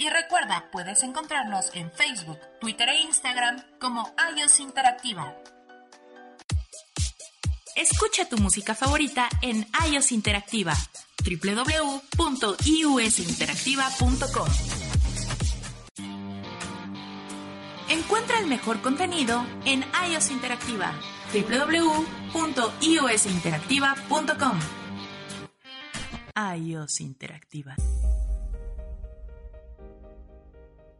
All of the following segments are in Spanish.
Y recuerda, puedes encontrarnos en Facebook, Twitter e Instagram como iOS Interactiva. Escucha tu música favorita en iOS Interactiva, www.iusinteractiva.com. Encuentra el mejor contenido en iOS Interactiva, www.iosinteractiva.com. iOS Interactiva.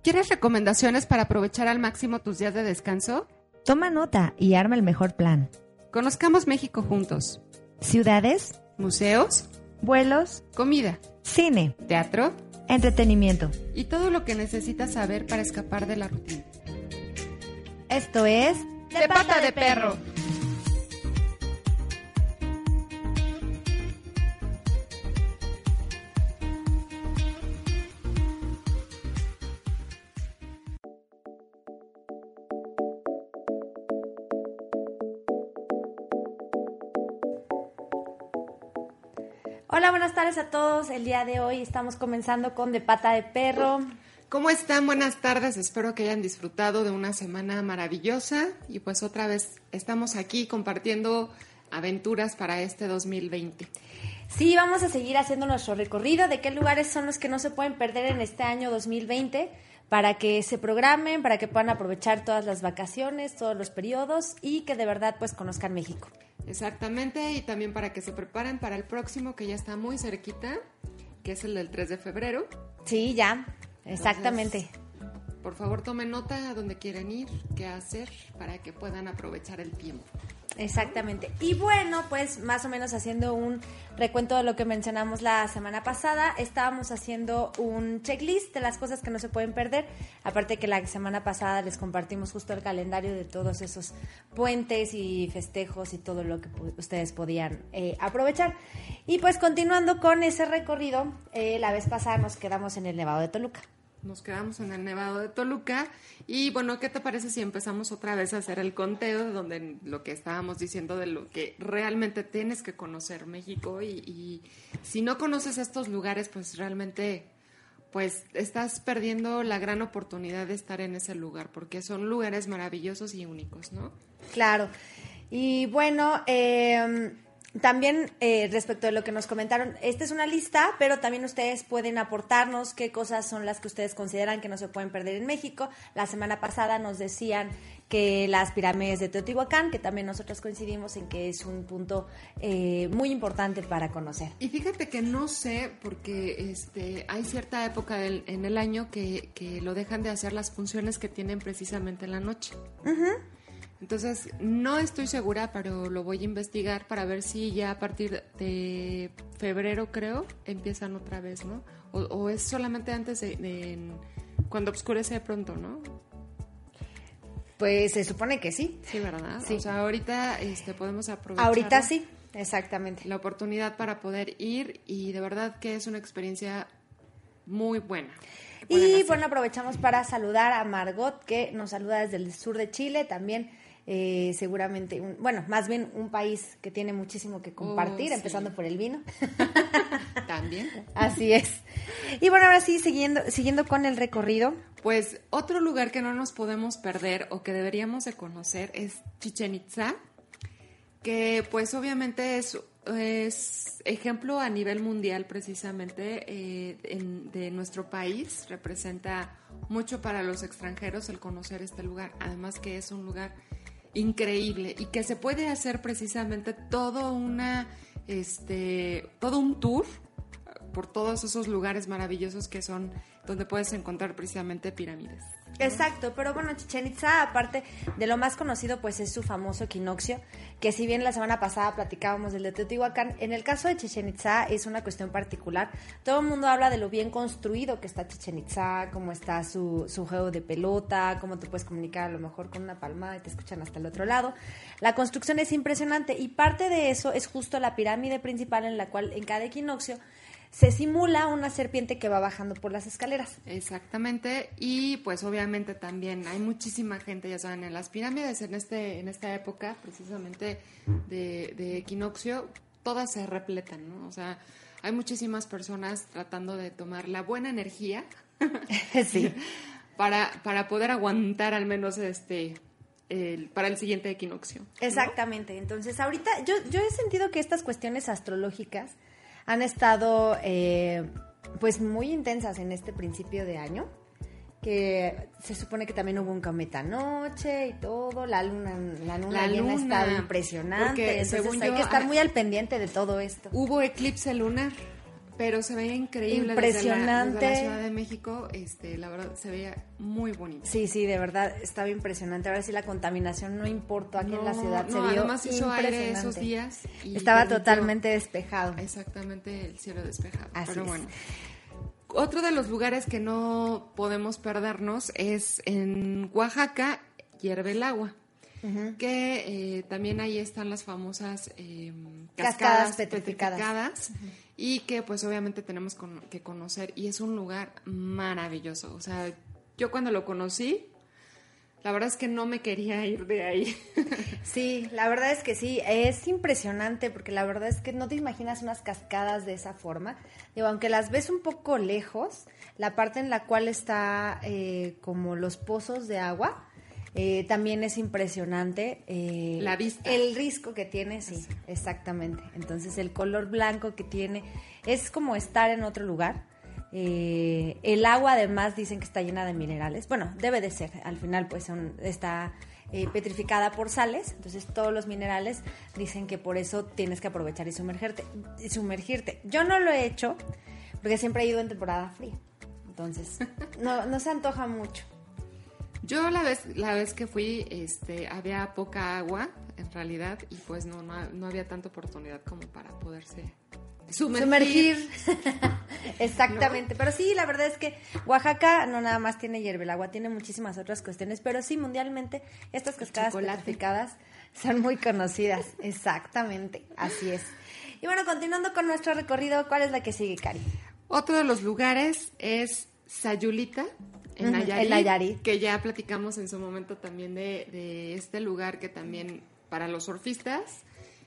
¿Quieres recomendaciones para aprovechar al máximo tus días de descanso? Toma nota y arma el mejor plan. Conozcamos México juntos. Ciudades, Museos, vuelos, comida, cine, teatro entretenimiento. y todo lo que necesitas saber para escapar de la rutina. Esto es De pata de perro. Hola, buenas tardes a todos. El día de hoy estamos comenzando con De Pata de Perro. ¿Cómo están? Buenas tardes. Espero que hayan disfrutado de una semana maravillosa y pues otra vez estamos aquí compartiendo aventuras para este 2020. Sí, vamos a seguir haciendo nuestro recorrido de qué lugares son los que no se pueden perder en este año 2020 para que se programen, para que puedan aprovechar todas las vacaciones, todos los periodos y que de verdad pues conozcan México. Exactamente, y también para que se preparen para el próximo que ya está muy cerquita, que es el del 3 de febrero. Sí, ya, exactamente. Por favor, tomen nota a dónde quieren ir, qué hacer, para que puedan aprovechar el tiempo. Exactamente. Y bueno, pues más o menos haciendo un recuento de lo que mencionamos la semana pasada, estábamos haciendo un checklist de las cosas que no se pueden perder. Aparte que la semana pasada les compartimos justo el calendario de todos esos puentes y festejos y todo lo que ustedes podían eh, aprovechar. Y pues continuando con ese recorrido, eh, la vez pasada nos quedamos en el Nevado de Toluca. Nos quedamos en el Nevado de Toluca y bueno, ¿qué te parece si empezamos otra vez a hacer el conteo donde lo que estábamos diciendo de lo que realmente tienes que conocer México y, y si no conoces estos lugares, pues realmente pues estás perdiendo la gran oportunidad de estar en ese lugar porque son lugares maravillosos y únicos, ¿no? Claro. Y bueno, eh, también eh, respecto de lo que nos comentaron, esta es una lista, pero también ustedes pueden aportarnos qué cosas son las que ustedes consideran que no se pueden perder en México. La semana pasada nos decían que las pirámides de Teotihuacán, que también nosotros coincidimos en que es un punto eh, muy importante para conocer. Y fíjate que no sé, porque este, hay cierta época del- en el año que, que lo dejan de hacer las funciones que tienen precisamente en la noche. Entonces, no estoy segura, pero lo voy a investigar para ver si ya a partir de febrero, creo, empiezan otra vez, ¿no? O, o es solamente antes de, cuando oscurece de pronto, ¿no? Pues se supone que sí. Sí, ¿verdad? Sí. O sea, ahorita este, podemos aprovechar. Ahorita sí, exactamente. la oportunidad para poder ir y de verdad que es una experiencia muy buena. Y hacer. bueno, aprovechamos para saludar a Margot, que nos saluda desde el sur de Chile, también eh, seguramente, un- bueno, más bien un país que tiene muchísimo que compartir, Oh, sí. empezando por el vino. también. Así es. Y bueno, ahora sí, siguiendo, siguiendo con el recorrido. Pues otro lugar que no nos podemos perder o que deberíamos de conocer es Chichen Itza, que pues obviamente es, es ejemplo a nivel mundial precisamente eh, en- de nuestro país, representa mucho para los extranjeros el conocer este lugar, además que es un lugar increíble y que se puede hacer precisamente todo una este todo un tour por todos esos lugares maravillosos que son donde puedes encontrar precisamente pirámides. Exacto, pero bueno, Chichen Itza, aparte de lo más conocido, pues es su famoso equinoccio, que si bien la semana pasada platicábamos del de Teotihuacán, en el caso de Chichen Itza es una cuestión particular. Todo el mundo habla de lo bien construido que está Chichen Itza, cómo está su, su juego de pelota, cómo te puedes comunicar a lo mejor con una palmada y te escuchan hasta el otro lado. La construcción es impresionante y parte de eso es justo la pirámide principal en la cual en cada equinoccio se simula una serpiente que va bajando por las escaleras. Exactamente, y pues obviamente también hay muchísima gente, ya saben, en las pirámides en este en esta época, precisamente de, de equinoccio, todas se repletan, ¿no? O sea, hay muchísimas personas tratando de tomar la buena energía sí. para, para poder aguantar al menos este el, para el siguiente equinoccio. ¿no? Exactamente. Entonces, ahorita yo, yo he sentido que estas cuestiones astrológicas han estado eh, pues muy intensas en este principio de año. Que se supone que también hubo un cometa anoche y todo. La luna, la luna La llena luna, estado impresionante. porque Entonces según hay yo, que estar ah, muy al pendiente de todo esto. Hubo eclipse lunar, pero se veía increíble desde la- Impresionante. Desde la, Ciudad de México. Este, la verdad, se veía muy bonito. Sí, sí, de verdad estaba impresionante. Ahora sí la contaminación no importó aquí en la No, ciudad. se no, vio además hizo aire esos días. y Estaba permitió totalmente despejado. Exactamente el cielo despejado. Así Pero es. bueno. Otro de los lugares que no podemos perdernos es en Oaxaca, hierve el agua. Que eh, también ahí están las famosas eh, Cascadas cascadas, petrificadas. petrificadas, y que pues obviamente tenemos con- que conocer y es un lugar maravilloso. O sea, yo cuando lo conocí, la verdad es que no me quería ir de ahí. Sí, la verdad es que sí, es impresionante porque la verdad es que no te imaginas unas cascadas de esa forma. Digo, aunque las ves un poco lejos, la parte en la cual está eh, como los pozos de agua, eh, también es impresionante. eh, La vista. El risco que tiene, sí, exactamente. Entonces el color blanco que tiene es como estar en otro lugar. Eh, el agua además dicen que está llena de minerales. Bueno, debe de ser. Al final pues son, está eh, petrificada por sales. Entonces todos los minerales dicen que por eso tienes que aprovechar y sumergirte. y sumergirte. Yo no lo he hecho porque siempre he ido en temporada fría. Entonces no, no se antoja mucho. Yo la vez, la vez que fui, este, había poca agua, en realidad, y pues no, no, no había tanta oportunidad como para poderse sumergir. Sumergir. Exactamente. Pero sí, la verdad es que Oaxaca no nada más tiene hierve el agua, tiene muchísimas otras cuestiones. Pero sí, mundialmente, estas cascadas petrificadas son muy conocidas. Exactamente. Así es. Y bueno, continuando con nuestro recorrido, ¿cuál es la que sigue, Cari? Otro de los lugares es Sayulita, en Ujú, Nayarit, en Nayarit. que ya platicamos en su momento también de, de este lugar que también para los surfistas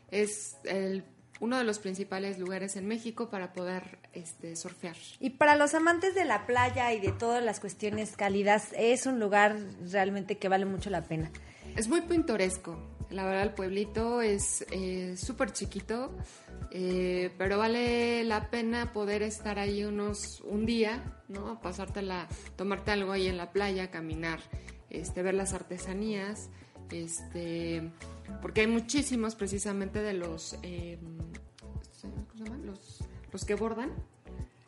es el, uno de los principales lugares en México para poder este, surfear. Y para los amantes de la playa y de todas las cuestiones cálidas, es un lugar realmente que vale mucho la pena. Es muy pintoresco. La verdad, el pueblito es eh, súper chiquito, eh, pero vale la pena poder estar ahí unos un día, ¿no? Pasártela, tomarte algo ahí en la playa, caminar, este, ver las artesanías, este, porque hay muchísimos precisamente de los, eh, ¿cómo se llaman? Los, los que bordan.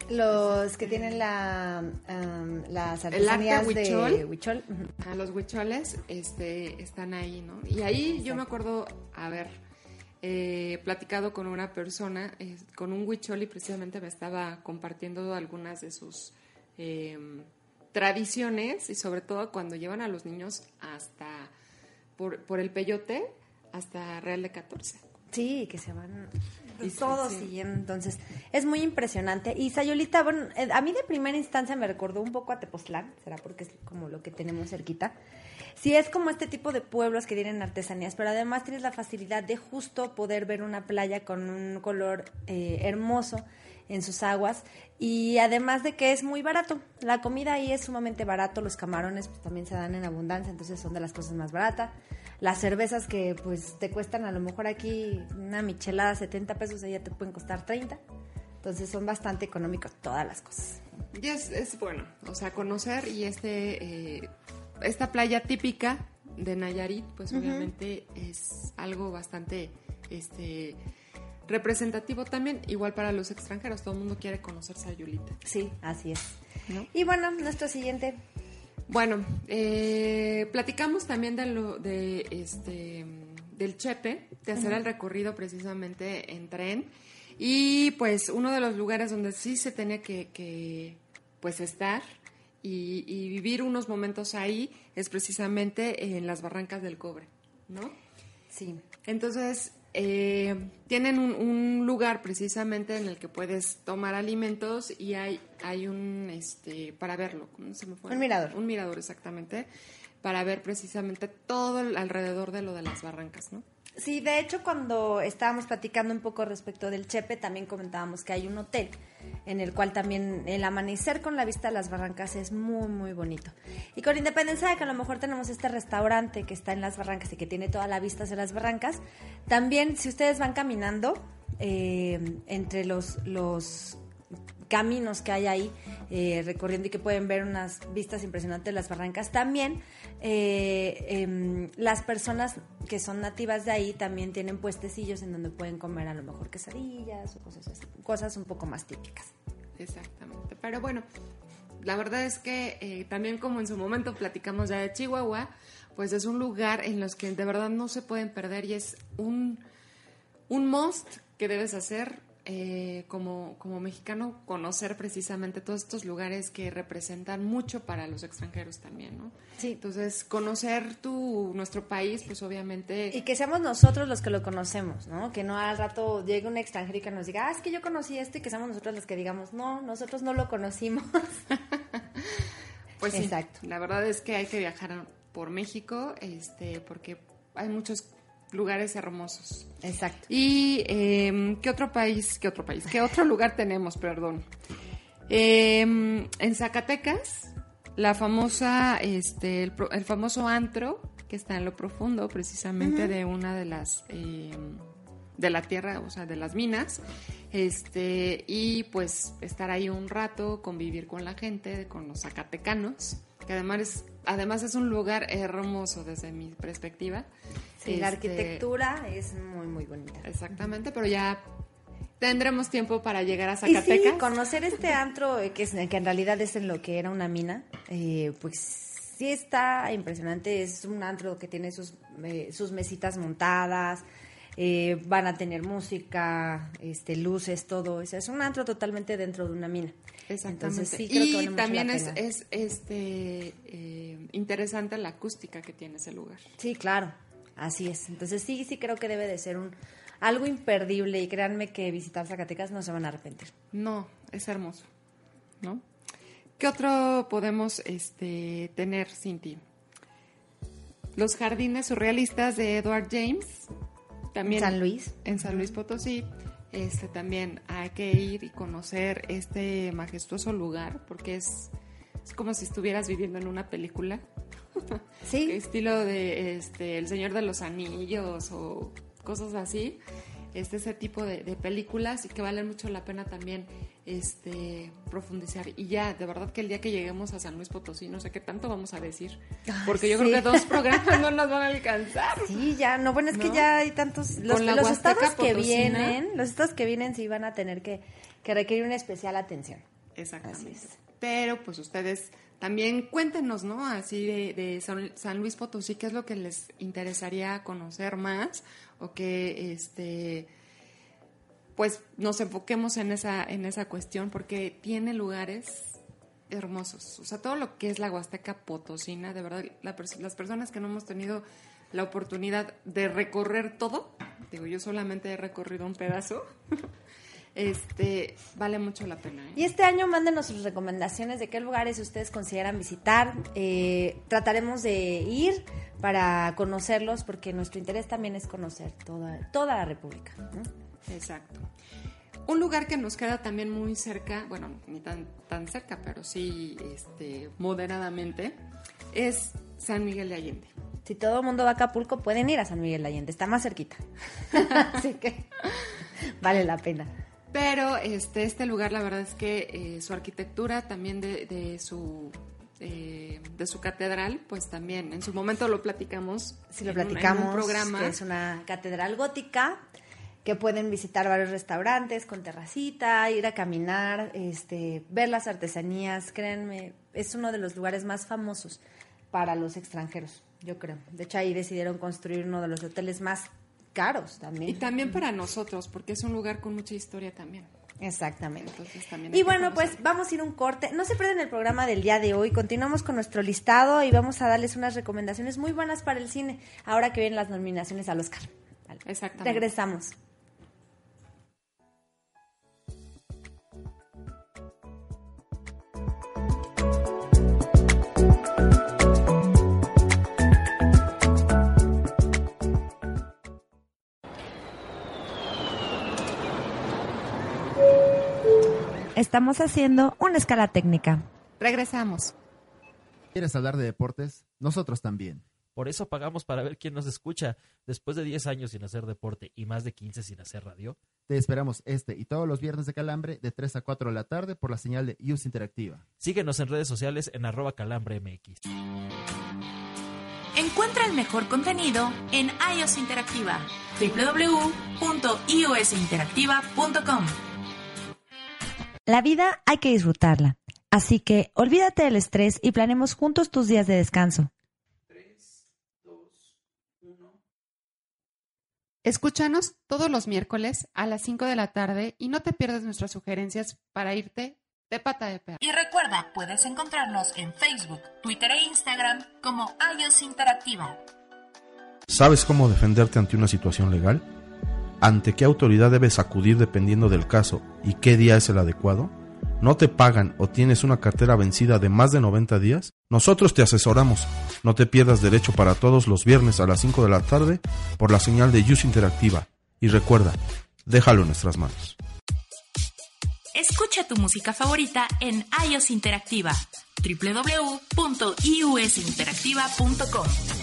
Los que tienen la, am, las El arte artesanías de huichol. huichol. ujú. A los huicholes este, están ahí, ¿no? Y ahí yo me acuerdo haber eh, platicado con una persona, eh, con un huichol, y precisamente me estaba compartiendo algunas de sus eh, tradiciones, y sobre todo cuando llevan a los niños hasta, por, por el peyote, hasta Real de 14. Sí, que se van Y todos sí. siguiendo. Entonces, es muy impresionante. Y Sayulita, bueno, eh, a mí de primera instancia me recordó un poco a Tepoztlán, será porque es como lo que tenemos cerquita. Sí, es como este tipo de pueblos que tienen artesanías, pero además tienes la facilidad de justo poder ver una playa con un color eh, hermoso en sus aguas y además de que es muy barato. La comida ahí es sumamente barato, los camarones pues, también se dan en abundancia, entonces son de las cosas más baratas. Las cervezas que pues te cuestan a lo mejor aquí una michelada 70 pesos, allá te pueden costar 30. Entonces son bastante económicos todas las cosas. Y es, es bueno, o sea, conocer y este eh, esta playa típica de Nayarit, pues obviamente es algo bastante este representativo también, igual para los extranjeros, todo el mundo quiere conocer Sayulita. Sí, así es. ¿no? Y bueno, nuestro siguiente. Bueno, eh, platicamos también de lo de este del Chepe, de hacer el recorrido precisamente en tren. Y pues uno de los lugares donde sí se tenía que, que, pues estar y, y vivir unos momentos ahí es precisamente en las barrancas del cobre, ¿no? Sí. Entonces, eh, tienen un, un lugar precisamente en el que puedes tomar alimentos y hay, hay un, este, para verlo, ¿cómo se me fue? Un mirador. Un mirador, exactamente, para ver precisamente todo el alrededor de lo de las barrancas, ¿no? Sí, de hecho, cuando estábamos platicando un poco respecto del Chepe, también comentábamos que hay un hotel en el cual también el amanecer con la vista a las barrancas es muy, muy bonito. Y con independencia de que a lo mejor tenemos este restaurante que está en las barrancas y que tiene toda la vista hacia las barrancas, también si ustedes van caminando eh, entre los, los caminos que hay ahí eh, recorriendo y que pueden ver unas vistas impresionantes de las barrancas. También eh, em, las personas que son nativas de ahí también tienen puestecillos en donde pueden comer a lo mejor quesadillas o cosas así, cosas un poco más típicas. Exactamente. Pero bueno, la verdad es que eh, también como en su momento platicamos ya de Chihuahua, pues es un lugar en los que de verdad no se pueden perder y es un, un must que debes hacer eh, como, como mexicano, conocer precisamente todos estos lugares que representan mucho para los extranjeros también, ¿no? Sí. Entonces, conocer tu, nuestro país, pues obviamente... Y que seamos nosotros los que lo conocemos, ¿no? Que no al rato llegue un extranjero y que nos diga, ah, es que yo conocí esto y que seamos nosotros los que digamos, no, nosotros no lo conocimos. Pues sí, Exacto. la verdad es que hay que viajar por México, este, porque hay muchos lugares hermosos. Exacto. ¿Y eh, qué otro país, qué otro país, qué otro lugar tenemos, perdón? Eh, en Zacatecas, la famosa, este, el, famoso antro que está en lo profundo, precisamente de una de las, eh, de la tierra, o sea, de las minas, este, y pues estar ahí un rato, convivir con la gente, con los zacatecanos, que además es, además es un lugar hermoso desde mi perspectiva. Sí, la Este, arquitectura es muy, muy bonita. Exactamente, pero ya tendremos tiempo para llegar a Y sí, Zacatecas. conocer este antro, eh, que, es, que en realidad es en lo que era una mina, eh, pues sí está impresionante. Es un antro que tiene sus, eh, sus mesitas montadas, eh, van a tener música, este, luces, todo. O sea, es un antro totalmente dentro de una mina. Exactamente. Entonces sí creo que y vale mucho también es, es este eh, interesante la acústica que tiene ese lugar. Sí, claro, así es. Entonces sí, sí creo que debe de ser un algo imperdible y créanme que visitar Zacatecas no se van a arrepentir. No, es hermoso, ¿no? ¿Qué otro podemos este, tener, Cinti? Los jardines surrealistas de Edward James. También San Luis. En San Luis Potosí. Este, también hay que ir y conocer este majestuoso lugar porque es, es como si estuvieras viviendo en una película. Sí. Estilo de este, El Señor de los Anillos o cosas así. Este, ese tipo de, de películas y que valen mucho la pena también este, profundizar. Y ya, de verdad que el día que lleguemos a San Luis Potosí, no sé qué tanto vamos a decir. Porque yo sí. creo que dos programas no nos van a alcanzar. Sí, ya, no, bueno, es que ya hay tantos, los, los estados que vienen, los estados que vienen sí van a tener que, que requerir una especial atención. Exactamente. Pero pues ustedes también cuéntenos, ¿no? Así de, de San, San Luis Potosí, ¿qué es lo que les interesaría conocer más? O que este pues nos enfoquemos en esa, en esa cuestión, porque tiene lugares hermosos. O sea, todo lo que es la Huasteca Potosina, de verdad, las personas que no hemos tenido la oportunidad de recorrer todo, digo, yo solamente he recorrido un pedazo, este, vale mucho la pena. ¿eh? Y este año mándenos sus recomendaciones de qué lugares ustedes consideran visitar. Eh, trataremos de ir para conocerlos porque nuestro interés también es conocer toda, toda la República. Exacto. Un lugar que nos queda también muy cerca, bueno, ni tan, tan cerca, pero sí este, moderadamente, es San Miguel de Allende. Si todo el mundo va a Acapulco, pueden ir a San Miguel de Allende, está más cerquita. Así que vale la pena. Pero este, este lugar, la verdad es que eh, su arquitectura también de, de su eh, de su catedral, pues también en su momento lo platicamos. Si lo en un- en un platicamos, programa. que es una catedral gótica que pueden visitar varios restaurantes con terracita, ir a caminar, este, ver las artesanías. Créanme, es uno de los lugares más famosos para los extranjeros, yo creo. De hecho, ahí decidieron construir uno de los hoteles más caros también. Y también para nosotros, porque es un lugar con mucha historia también. Exactamente. Entonces, también Y bueno, pues vamos a ir un corte. No se pierdan el programa del día de hoy. Continuamos con nuestro listado y vamos a darles unas recomendaciones muy buenas para el cine, ahora que vienen las nominaciones al Oscar. Vale. Exactamente. Regresamos. Estamos haciendo una escala técnica. Regresamos. ¿Quieres hablar de deportes? Nosotros también. Por eso pagamos para ver quién nos escucha. Después de 10 años sin hacer deporte y más de 15 sin hacer radio, Te esperamos este y todos los viernes de Calambre de 3 a 4 de la tarde por la señal de Use Interactiva. síguenos en redes sociales en arroba calambremx. Encuentra el mejor contenido en iOS Interactiva. www.iosinteractiva.com La vida hay que disfrutarla. Así que olvídate del estrés y planemos juntos tus días de descanso. Escúchanos todos los miércoles a las 5 de la tarde y no te pierdas nuestras sugerencias para irte de pata de perro. Y recuerda, puedes encontrarnos en Facebook, Twitter e Instagram como iOS Interactiva. ¿Sabes cómo defenderte ante una situación legal? ¿Ante qué autoridad debes acudir dependiendo del caso y qué día es el adecuado? ¿No te pagan o tienes una cartera vencida de más de 90 días? Nosotros te asesoramos. No te pierdas derecho para todos los viernes a las 5 de la tarde por la señal de Use Interactiva. Y recuerda, déjalo en nuestras manos. Escucha tu música favorita en iOS Interactiva. www.iusinteractiva.com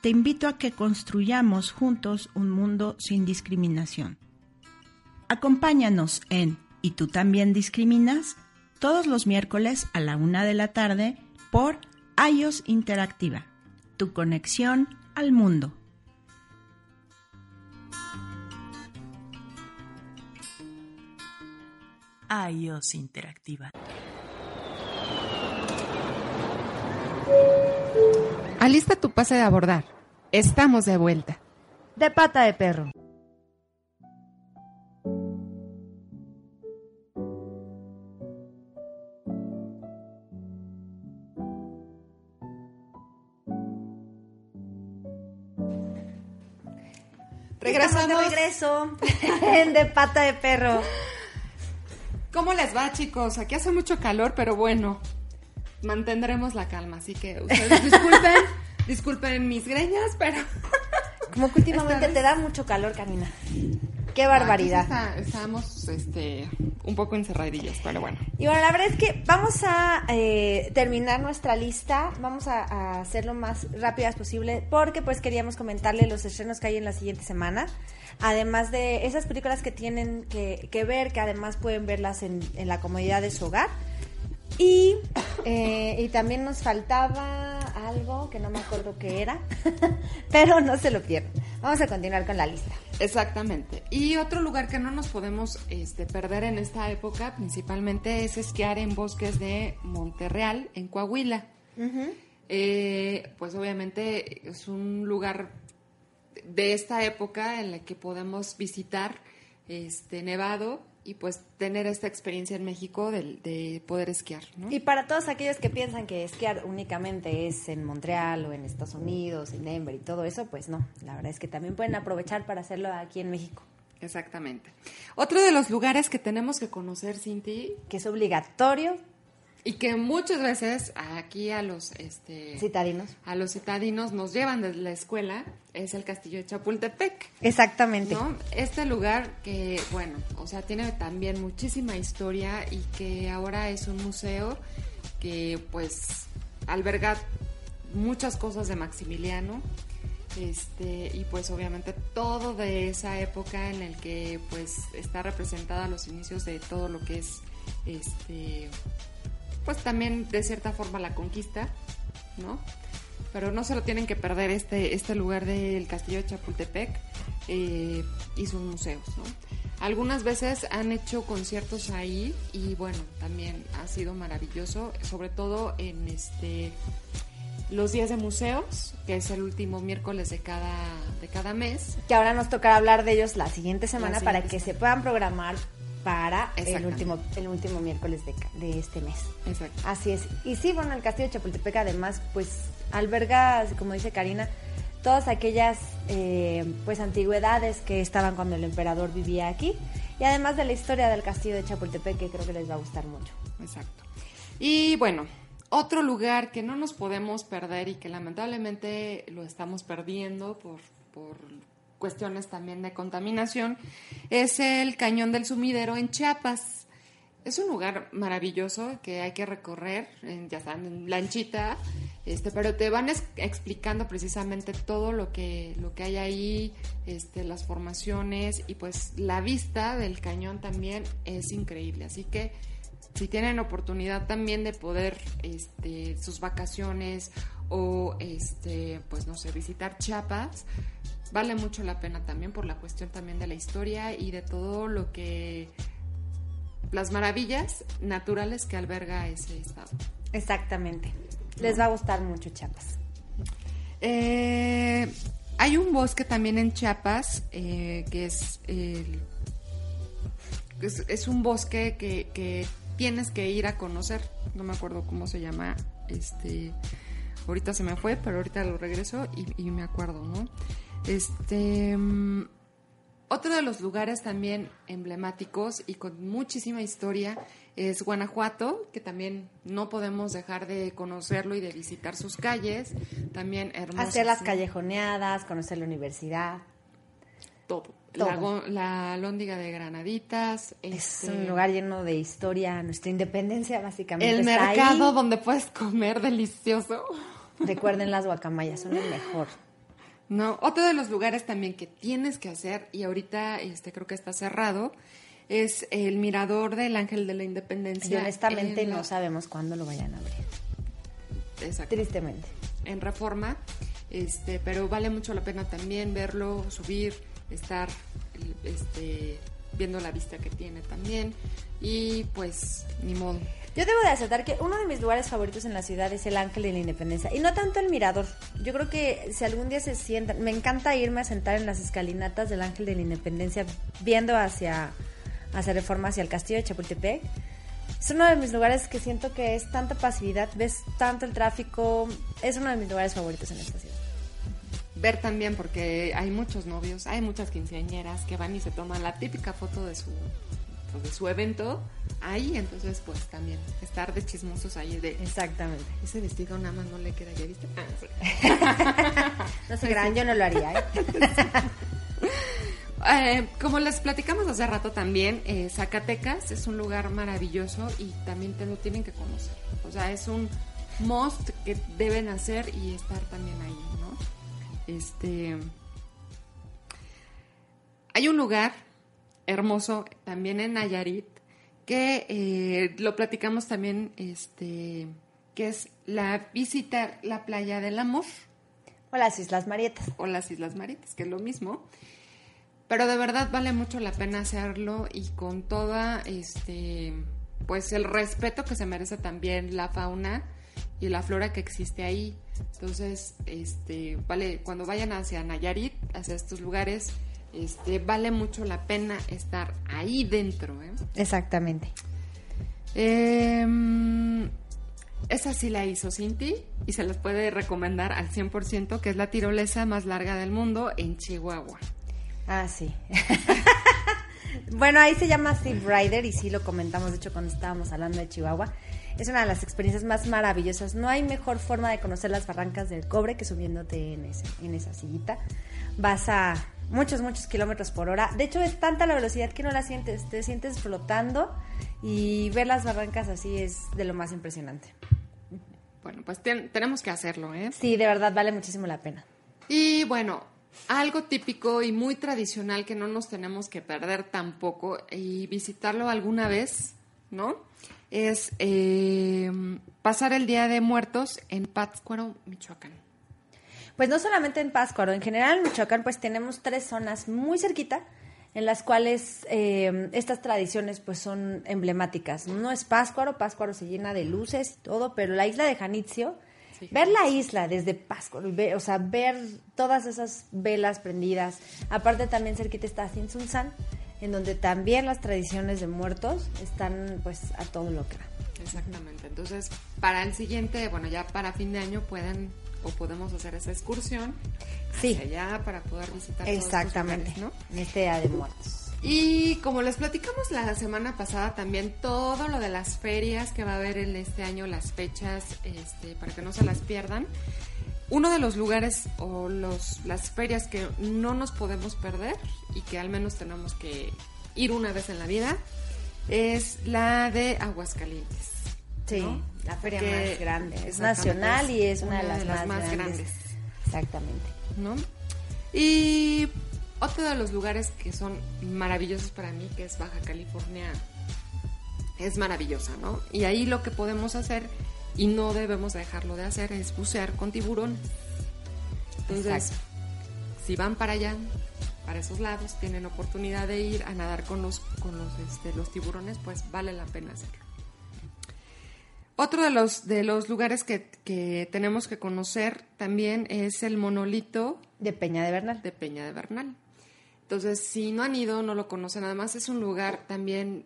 te invito a que construyamos juntos un mundo sin discriminación. Acompáñanos en ¿Y tú también discriminas? todos los miércoles a la una de la tarde por iOS Interactiva, tu conexión al mundo. iOS Interactiva. Alista tu pase de abordar. Estamos de vuelta. De pata de perro. Estamos de Regresamos. regreso en de pata de perro. ¿Cómo les va, chicos? Aquí hace mucho calor, pero bueno, mantendremos la calma. Así que ustedes disculpen, disculpen mis greñas, pero. Como que últimamente te da mucho calor, Karina. Qué barbaridad. Aquí está- estamos este, un poco encerradillos, pero bueno. Y bueno, la verdad es que vamos a eh, terminar nuestra lista, vamos a, a hacer lo más rápidas posible, porque pues queríamos comentarle los estrenos que hay en la siguiente semana, además de esas películas que tienen que, que ver, que además pueden verlas en, en la comodidad de su hogar. Y, eh, y también nos faltaba algo que no me acuerdo qué era, pero no se lo pierdan. Vamos a continuar con la lista. Exactamente. Y otro lugar que no nos podemos este, perder en esta época principalmente es esquiar en bosques de Monterreal, en Coahuila. Eh, pues obviamente es un lugar de esta época en la que podemos visitar este nevado y pues tener esta experiencia en México de, de poder esquiar. ¿no? Y para todos aquellos que piensan que esquiar únicamente es en Montreal o en Estados Unidos, en Denver y todo eso, pues no, la verdad es que también pueden aprovechar para hacerlo aquí en México. Exactamente. Otro de los lugares que tenemos que conocer, Cinti, que es obligatorio y que muchas veces aquí a los este citadinos. a los citadinos nos llevan desde la escuela es el castillo de Chapultepec. Exactamente. ¿no? este lugar que bueno o sea tiene también muchísima historia y que ahora es un museo que pues alberga muchas cosas de Maximiliano este y pues obviamente todo de esa época en el que pues está representada los inicios de todo lo que es este pues también de cierta forma la conquista, ¿no? Pero no se lo tienen que perder este, este lugar del castillo de Chapultepec eh, y sus museos, ¿no? Algunas veces han hecho conciertos ahí y bueno, también ha sido maravilloso, sobre todo en este los días de museos, que es el último miércoles de cada, de cada mes. Que ahora nos tocará hablar de ellos la siguiente semana la siguiente para que semana. se puedan programar para el último, el último miércoles de, de, este mes. Exacto. Así es. Y sí, bueno, el Castillo de Chapultepec además, pues alberga, como dice Karina, todas aquellas eh, pues antigüedades que estaban cuando el emperador vivía aquí. Y además de la historia del Castillo de Chapultepec, que creo que les va a gustar mucho. Exacto. Y bueno, otro lugar que no nos podemos perder y que lamentablemente lo estamos perdiendo por, por cuestiones también de contaminación, es el Cañón del Sumidero en Chiapas. Es un lugar maravilloso que hay que recorrer, ya están en lanchita, este, pero te van explicando precisamente todo lo que, lo que hay ahí, este, las formaciones y pues la vista del cañón también es increíble. Así que si tienen oportunidad también de poder este, sus vacaciones o este, pues no sé, visitar Chiapas, vale mucho la pena también por la cuestión también de la historia y de todo lo que las maravillas naturales que alberga ese estado. Exactamente. Les va a gustar mucho Chiapas. Eh, hay un bosque también en Chiapas eh, que es, eh, es, es un bosque que, que, tienes que ir a conocer. No me acuerdo cómo se llama. Este, ahorita se me fue, pero ahorita lo regreso y, y me acuerdo, ¿no? Este. Otro de los lugares también emblemáticos y con muchísima historia es Guanajuato, que también no podemos dejar de conocerlo y de visitar sus calles. También hermosas. Hacer las callejoneadas, conocer la universidad. Todo. todo. La, Lóndiga de Granaditas. Es este, un lugar lleno de historia, nuestra independencia básicamente. El está mercado ahí. donde puedes comer delicioso. Recuerden las guacamayas, son el mejor. No, otro de los lugares también que tienes que hacer, y ahorita este creo que está cerrado, es el mirador del Ángel de la Independencia. Y honestamente no la... sabemos cuándo lo vayan a abrir. Exacto. Tristemente. En reforma, este, pero vale mucho la pena también verlo, subir, estar este, viendo la vista que tiene también. Y pues, ni modo. Yo debo de aceptar que uno de mis lugares favoritos en la ciudad es el Ángel de la Independencia. Y no tanto el mirador. Yo creo que si algún día se sientan... Me encanta irme a sentar en las escalinatas del Ángel de la Independencia viendo hacia, hacia Reforma, hacia el castillo de Chapultepec. Es uno de mis lugares que siento que es tanta pasividad, ves tanto el tráfico. Es uno de mis lugares favoritos en esta ciudad. Ver también, porque hay muchos novios, hay muchas quinceañeras que van y se toman la típica foto de su de su evento ahí, entonces pues también estar de chismosos ahí de exactamente. ese vestido nada más no le queda ya viste ah, no sé gran yo no lo haría ¿eh? eh, como les platicamos hace rato también eh, Zacatecas es un lugar maravilloso y también te lo tienen que conocer. O sea es un must que deben hacer y estar también ahí no este hay un lugar hermoso también en Nayarit, que eh, lo platicamos también, este, que es la visitar la playa del amor. O las Islas Marietas. O las Islas Marietas, que es lo mismo. Pero de verdad vale mucho la pena hacerlo y con toda, este, pues el respeto que se merece también la fauna y la flora que existe ahí. Entonces, este, vale, cuando vayan hacia Nayarit, hacia estos lugares, este, vale mucho la pena estar ahí dentro. ¿eh? Exactamente. Em, esa sí la hizo Cinti y se les puede recomendar al 100%, que es la tirolesa más larga del mundo en Chihuahua. Ah, sí. bueno, ahí se llama Steve Rider y sí lo comentamos, de hecho, cuando estábamos hablando de Chihuahua. Es una de las experiencias más maravillosas. No hay mejor forma de conocer las barrancas del cobre que subiéndote en, ese, en esa sillita. Vas a muchos, muchos kilómetros por hora. De hecho, es tanta la velocidad que no la sientes. Te sientes flotando y ver las barrancas así es de lo más impresionante. Bueno, pues tenemos que hacerlo, ¿eh? Sí, de verdad vale muchísimo la pena. Y bueno, algo típico y muy tradicional que no nos tenemos que perder tampoco y visitarlo alguna vez, ¿no? Es eh, pasar el Día de Muertos en Pátzcuaro, Michoacán. Pues no solamente en Pátzcuaro, en general en Michoacán pues tenemos tres zonas muy cerquita en las cuales eh, estas tradiciones pues son emblemáticas. No es Pátzcuaro, Pátzcuaro se llena de luces y todo, pero la isla de Janitzio, ver la isla desde Pátzcuaro, o sea, ver todas esas velas prendidas, aparte también cerquita está Sinsunzan, en donde también las tradiciones de muertos están pues a todo lo que da. Exactamente, entonces para el siguiente, bueno, ya para fin de año pueden o podemos hacer esa excursión sí. allá para poder visitar Exactamente, todos ¿no? En este Día de Muertos. Y como les platicamos la semana pasada, también todo lo de las ferias que va a haber en este año, las fechas, este, para que no se las pierdan. Uno de los lugares o los, las ferias que no nos podemos perder y que al menos tenemos que ir una vez en la vida es la de Aguascalientes. Sí, la feria más grande. Es nacional y es una, de las, más, grandes. Exactamente. ¿No? Y otro de los lugares que son maravillosos para mí, que es Baja California, es maravillosa, ¿no? Y ahí lo que podemos hacer, y no debemos dejarlo de hacer, es bucear con tiburón. Entonces, si van para allá, para esos lados, tienen oportunidad de ir a nadar con los, con los, este, los tiburones, pues vale la pena hacerlo. Otro de los, de los lugares que, que, tenemos que conocer también es el monolito de Peña de Bernal. De Peña de Bernal. Entonces, si no han ido, no lo conocen. Además, es un lugar también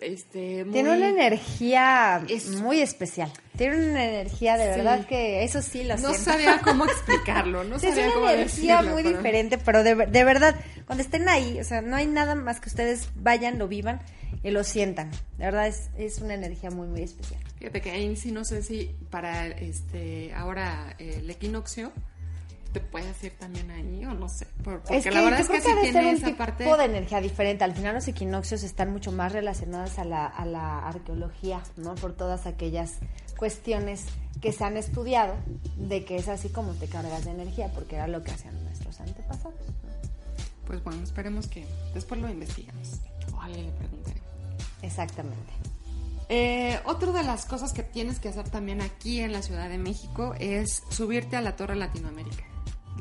este, Tiene una energía muy especial. Tiene una energía de verdad que eso sí lo No sabía cómo explicarlo, no sabía es una energía muy diferente, pero de, de, verdad, cuando estén ahí, o sea, no hay nada más que ustedes vayan, lo vivan y lo sientan. De verdad es, es una energía muy, muy especial. Fíjate que ahí sí no sé si para este ahora el equinoccio te puedes ir también ahí o no sé. Porque es que la verdad es que, que sí tiene tipo de energía diferente. Al final los equinoccios están mucho más relacionados a la, a la arqueología, ¿no? Por todas aquellas cuestiones que se han estudiado de que es así como te cargas de energía, porque era lo que hacían nuestros antepasados. Pues bueno, esperemos que después lo investigamos. O alguien le preguntaré. Exactamente. Eh, otra de las cosas que tienes que hacer también aquí en la Ciudad de México es subirte a la Torre Latinoamérica.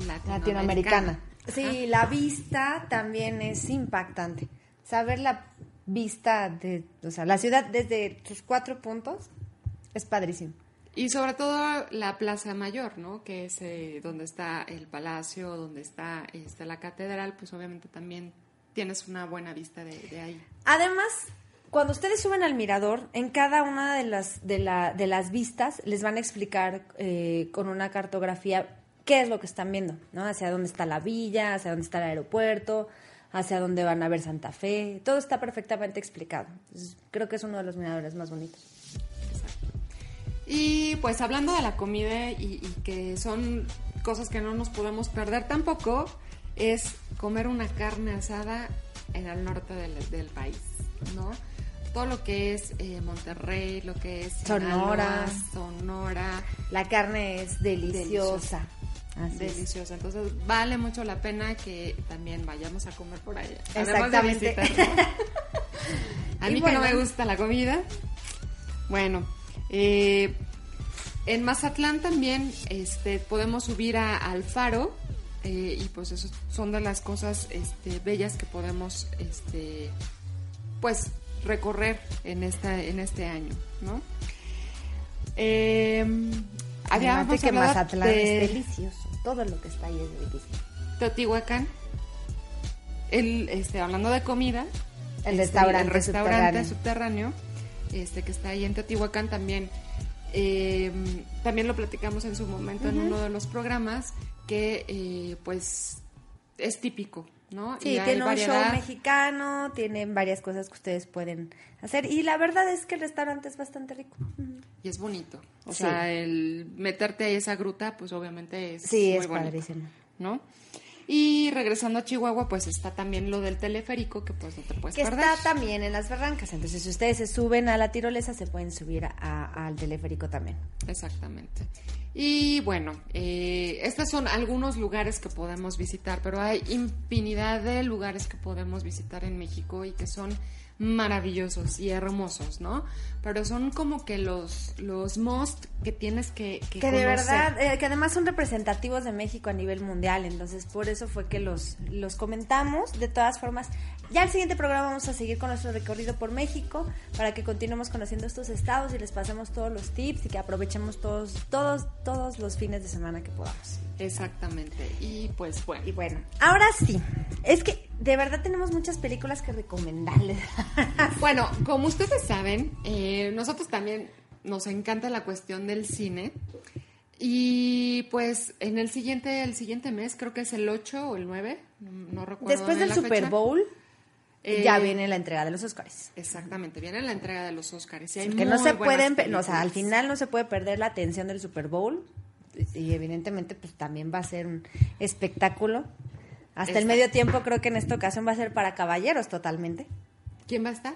Latinoamericana. Sí, la vista también es impactante. Saber la vista de, o sea, la ciudad desde sus cuatro puntos es padrísimo. Y sobre todo la Plaza Mayor, ¿no? Que es eh, donde está el palacio, donde está este, la catedral, pues obviamente también tienes una buena vista de, de ahí. Además, cuando ustedes suben al mirador, en cada una de las, de, la, de las vistas les van a explicar eh, con una cartografía qué es lo que están viendo, ¿no? Hacia dónde está la villa, hacia dónde está el aeropuerto, hacia dónde van a ver Santa Fe. Todo está perfectamente explicado. Entonces, creo que es uno de los miradores más bonitos. Y pues hablando de la comida y, y que son cosas que no nos podemos perder tampoco, es comer una carne asada en el norte del, del país, ¿no? todo lo que es eh, Monterrey, lo que es Sonora, Sonora. La carne es deliciosa. Deliciosa. Entonces vale mucho la pena que también vayamos a comer por allá. Exactamente. A Y mí que no bueno. me gusta la comida. Bueno, eh, en Mazatlán también este, podemos subir a- al faro eh, y pues eso son de las cosas este, bellas que podemos este, pues recorrer en, esta, en este año, ¿no? Eh, de habíamos que Mazatlán de es delicioso. Todo lo que está ahí es delicioso. Teotihuacán. El, este, hablando de comida, El este, restaurante el restaurante subterráneo. subterráneo, este, que está ahí en Teotihuacán también. eh, también lo platicamos en su momento en uno de los programas que eh, pues es típico, ¿no? Sí, Y tiene un show mexicano, tienen varias cosas que ustedes pueden hacer. Y la verdad es que el restaurante es bastante rico. Y es bonito. O Sí. sea, el meterte a esa gruta, pues obviamente es Sí, muy es bonito, padrísimo. ¿no? Y regresando a Chihuahua, pues está también lo del teleférico, que pues no te puedes que perder. está también en las barrancas. Entonces, si ustedes se suben a la tirolesa, se pueden subir a- al teleférico también. Exactamente. Y bueno, eh, estos son algunos lugares que podemos visitar, pero hay infinidad de lugares que podemos visitar en México y que son maravillosos y hermosos, ¿no? Pero son como que los, los most que tienes que, que, Que de verdad, eh, que además son representativos de México a nivel mundial, entonces por eso fue que los, los comentamos. De todas formas, ya el siguiente programa vamos a seguir con nuestro recorrido por México para que continuemos conociendo estos estados y les pasemos todos los tips y que aprovechemos todos, todos, todos los fines de semana que podamos. Exactamente. Y pues bueno. Y bueno, ahora sí, es que de verdad tenemos muchas películas que recomendarles. Bueno, como ustedes saben, eh, nosotros también nos encanta la cuestión del cine. Y pues en el siguiente, el siguiente mes, creo que es el 8 o el 9, no, no recuerdo. Después del la Super fecha. Bowl Eh, ya viene la entrega de los Oscars. Exactamente, viene la entrega de los Oscars. y hay que no se pueden, no, o sea, al final no se puede perder la atención del Super Bowl y evidentemente pues también va a ser un espectáculo. Hasta el medio tiempo creo que en esta ocasión va a ser para caballeros totalmente. ¿Quién va a estar?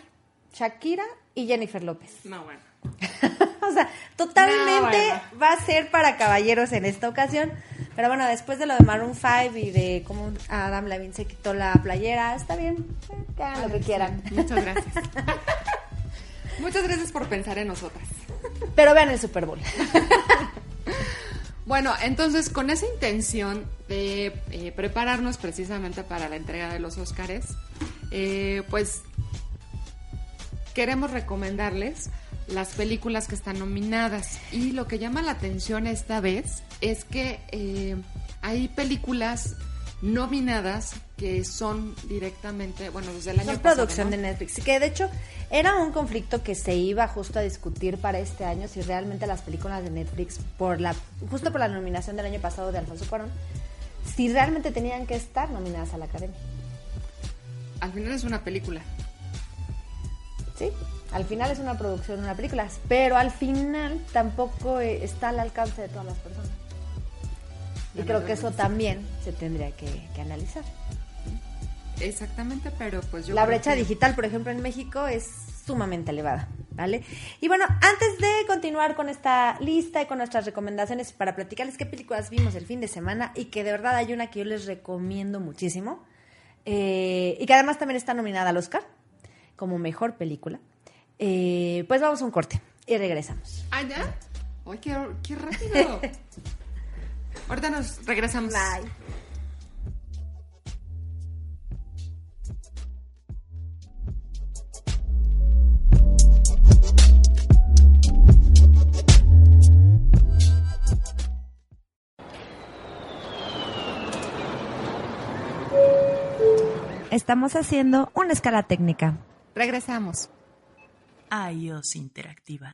Shakira y Jennifer López. No, bueno. o sea, totalmente No, bueno. va a ser para caballeros en esta ocasión. Pero bueno, después de lo de Maroon 5 y de cómo Adam Levine se quitó la playera, está bien, que hagan lo que sí. quieran. Muchas gracias. Muchas gracias por pensar en nosotras. Pero vean el Super Bowl. Bueno, entonces con esa intención de eh, prepararnos precisamente para la entrega de los Óscares, eh, pues queremos recomendarles las películas que están nominadas. Y lo que llama la atención esta vez es que eh, hay películas nominadas que son directamente, bueno, desde el año Son pasado, producción ¿no? de Netflix. Que de hecho era un conflicto que se iba justo a discutir para este año si realmente las películas de Netflix, por la justo por la nominación del año pasado de Alfonso Cuarón, si realmente tenían que estar nominadas a la Academia. Al final es una película. Sí, al final es una producción de una película, pero al final tampoco eh, está al alcance de todas las personas. Y creo que eso también se tendría que, que analizar. Exactamente, pero pues yo la brecha que- digital, por ejemplo, en México es sumamente elevada, ¿vale? Y bueno, antes de continuar con esta lista y con nuestras recomendaciones para platicarles qué películas vimos el fin de semana y que de verdad hay una que yo les recomiendo muchísimo eh, y que además también está nominada al Oscar como mejor película, eh, pues vamos a un corte y regresamos. ¿Ah, ya? ¡Ay, qué, qué rápido! Ahorita nos regresamos. Bye. Estamos haciendo una escala técnica. Regresamos. iOS Interactiva.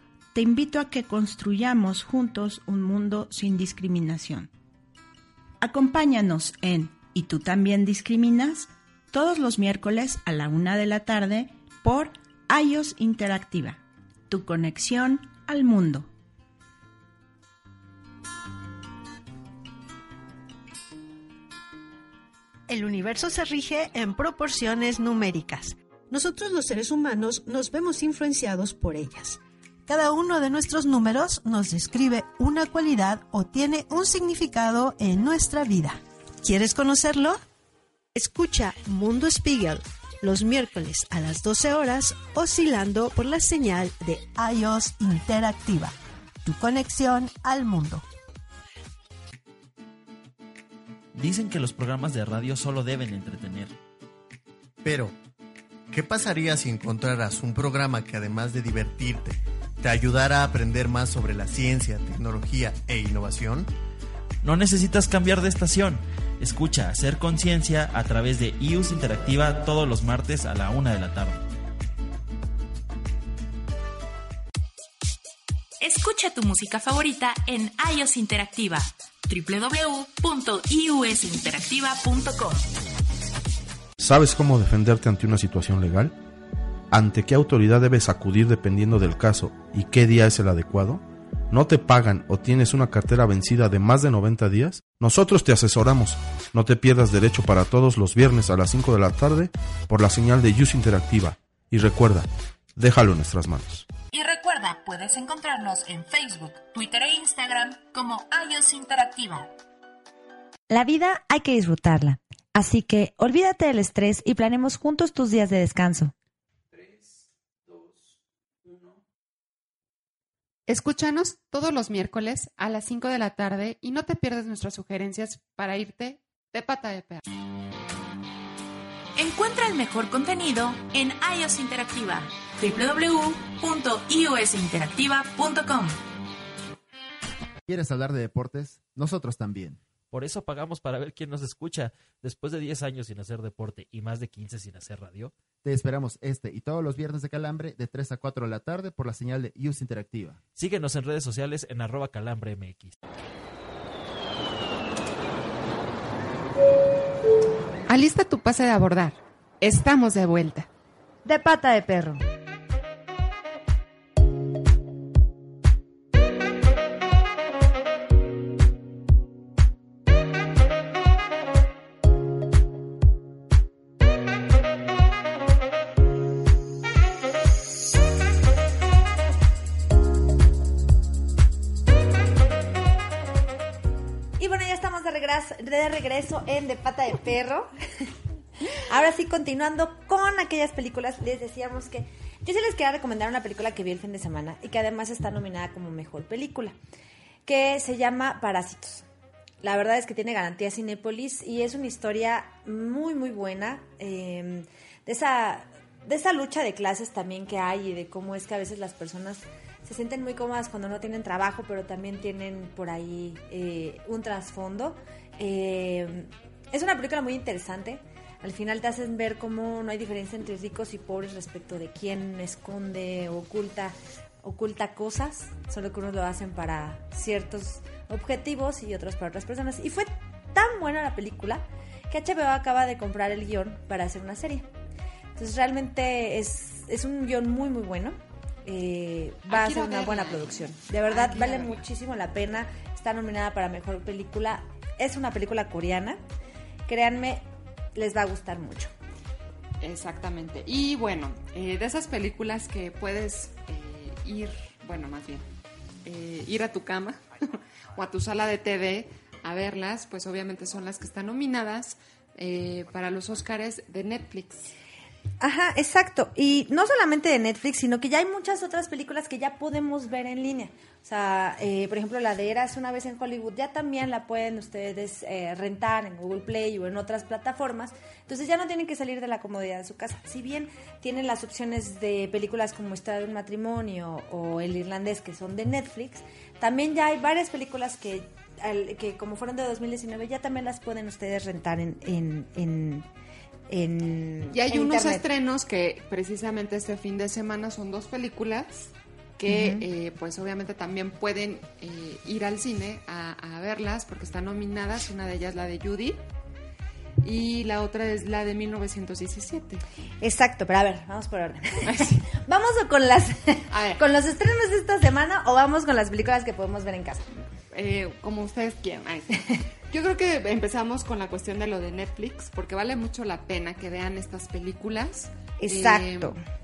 te invito a que construyamos juntos un mundo sin discriminación. Acompáñanos en ¿Y tú también discriminas? todos los miércoles a la una de la tarde por iOS Interactiva, tu conexión al mundo. El universo se rige en proporciones numéricas. Nosotros los seres humanos nos vemos influenciados por ellas. Cada uno de nuestros números nos describe una cualidad o tiene un significado en nuestra vida. ¿Quieres conocerlo? Escucha Mundo Spiegel los miércoles a las 12 horas oscilando por la señal de iOS Interactiva, tu conexión al mundo. Dicen que los programas de radio solo deben entretener. Pero, ¿qué pasaría si encontraras un programa que además de divertirte, te ayudara a aprender más sobre la ciencia, tecnología e innovación? No necesitas cambiar de estación. Escucha Hacer Conciencia a través de iUS Interactiva todos los martes a la una de la tarde. Escucha tu música favorita en iOS Interactiva www.iusinteractiva.com ¿Sabes cómo defenderte ante una situación legal? ¿Ante qué autoridad debes acudir dependiendo del caso y qué día es el adecuado? ¿No te pagan o tienes una cartera vencida de más de 90 días? Nosotros te asesoramos. No te pierdas derecho para todos los viernes a las 5 de la tarde por la señal de Use Interactiva. Y recuerda, déjalo en nuestras manos. Y recuerda, puedes encontrarnos en Facebook, Twitter e Instagram como iOS Interactiva. La vida hay que disfrutarla. Así que olvídate del estrés y planemos juntos tus días de descanso. Escúchanos todos los miércoles a las 5 de la tarde y no te pierdas nuestras sugerencias para irte de pata de perro. Encuentra el mejor contenido en iOS Interactiva www.iosinteractiva.com ¿Quieres hablar de deportes? Nosotros también. Por eso pagamos para ver quién nos escucha. Después de 10 años sin hacer deporte y más de 15 sin hacer radio. Te esperamos este y todos los viernes de Calambre de 3 a 4 de la tarde por la señal de Use Interactiva. Síguenos en redes sociales en arroba calambre MX. Alista tu pase de abordar. Estamos de vuelta. De pata de perro. De regreso, en De Pata de Perro. Ahora sí, continuando con aquellas películas, les decíamos que yo sí les quería recomendar una película que vi el fin de semana y que además está nominada como mejor película, que se llama Parásitos. La verdad es que tiene garantía Cinépolis y es una historia muy, muy buena eh, de, esa, de esa lucha de clases también que hay y de cómo es que a veces las personas se sienten muy cómodas cuando no tienen trabajo, pero también tienen por ahí eh, un trasfondo. Eh, es una película muy interesante. Al final te hacen ver cómo no hay diferencia entre ricos y pobres respecto de quién esconde o oculta, oculta cosas, solo que unos lo hacen para ciertos objetivos y otros para otras personas. Y fue tan buena la película que HBO acaba de comprar el guion para hacer una serie. Entonces realmente es, es un guion muy muy bueno. Eh, va a ser una buena producción. De verdad, vale muchísimo la pena. Está nominada para mejor película. Es una película coreana. Créanme, les va a gustar mucho. Exactamente. Y bueno, eh, de esas películas que puedes eh, ir, bueno, más bien, eh, ir a tu cama o a tu sala de TV a verlas, pues obviamente son las que están nominadas eh, para los Óscares de Netflix. Ajá, exacto. Y no solamente de Netflix, sino que ya hay muchas otras películas que ya podemos ver en línea. O sea, eh, por ejemplo, la de Eras una vez en Hollywood, ya también la pueden ustedes eh, rentar en Google Play o en otras plataformas. Entonces ya no tienen que salir de la comodidad de su casa. Si bien tienen las opciones de películas como Historia de un matrimonio o El irlandés, que son de Netflix, también ya hay varias películas que, que como fueron de 2019, ya también las pueden ustedes rentar en... en, en en, Y hay en unos internet. estrenos que precisamente este fin de semana son dos películas que eh, pues obviamente también pueden eh, ir al cine a, a verlas porque están nominadas. Una de ellas la de Judy y la otra es la de 1917. Exacto, pero a ver, vamos por orden. ¿Vamos con las con los estrenos de esta semana o vamos con las películas que podemos ver en casa? Eh, como ustedes quieran. Yo creo que empezamos con la cuestión de lo de Netflix, porque vale mucho la pena que vean estas películas. Exacto. Eh,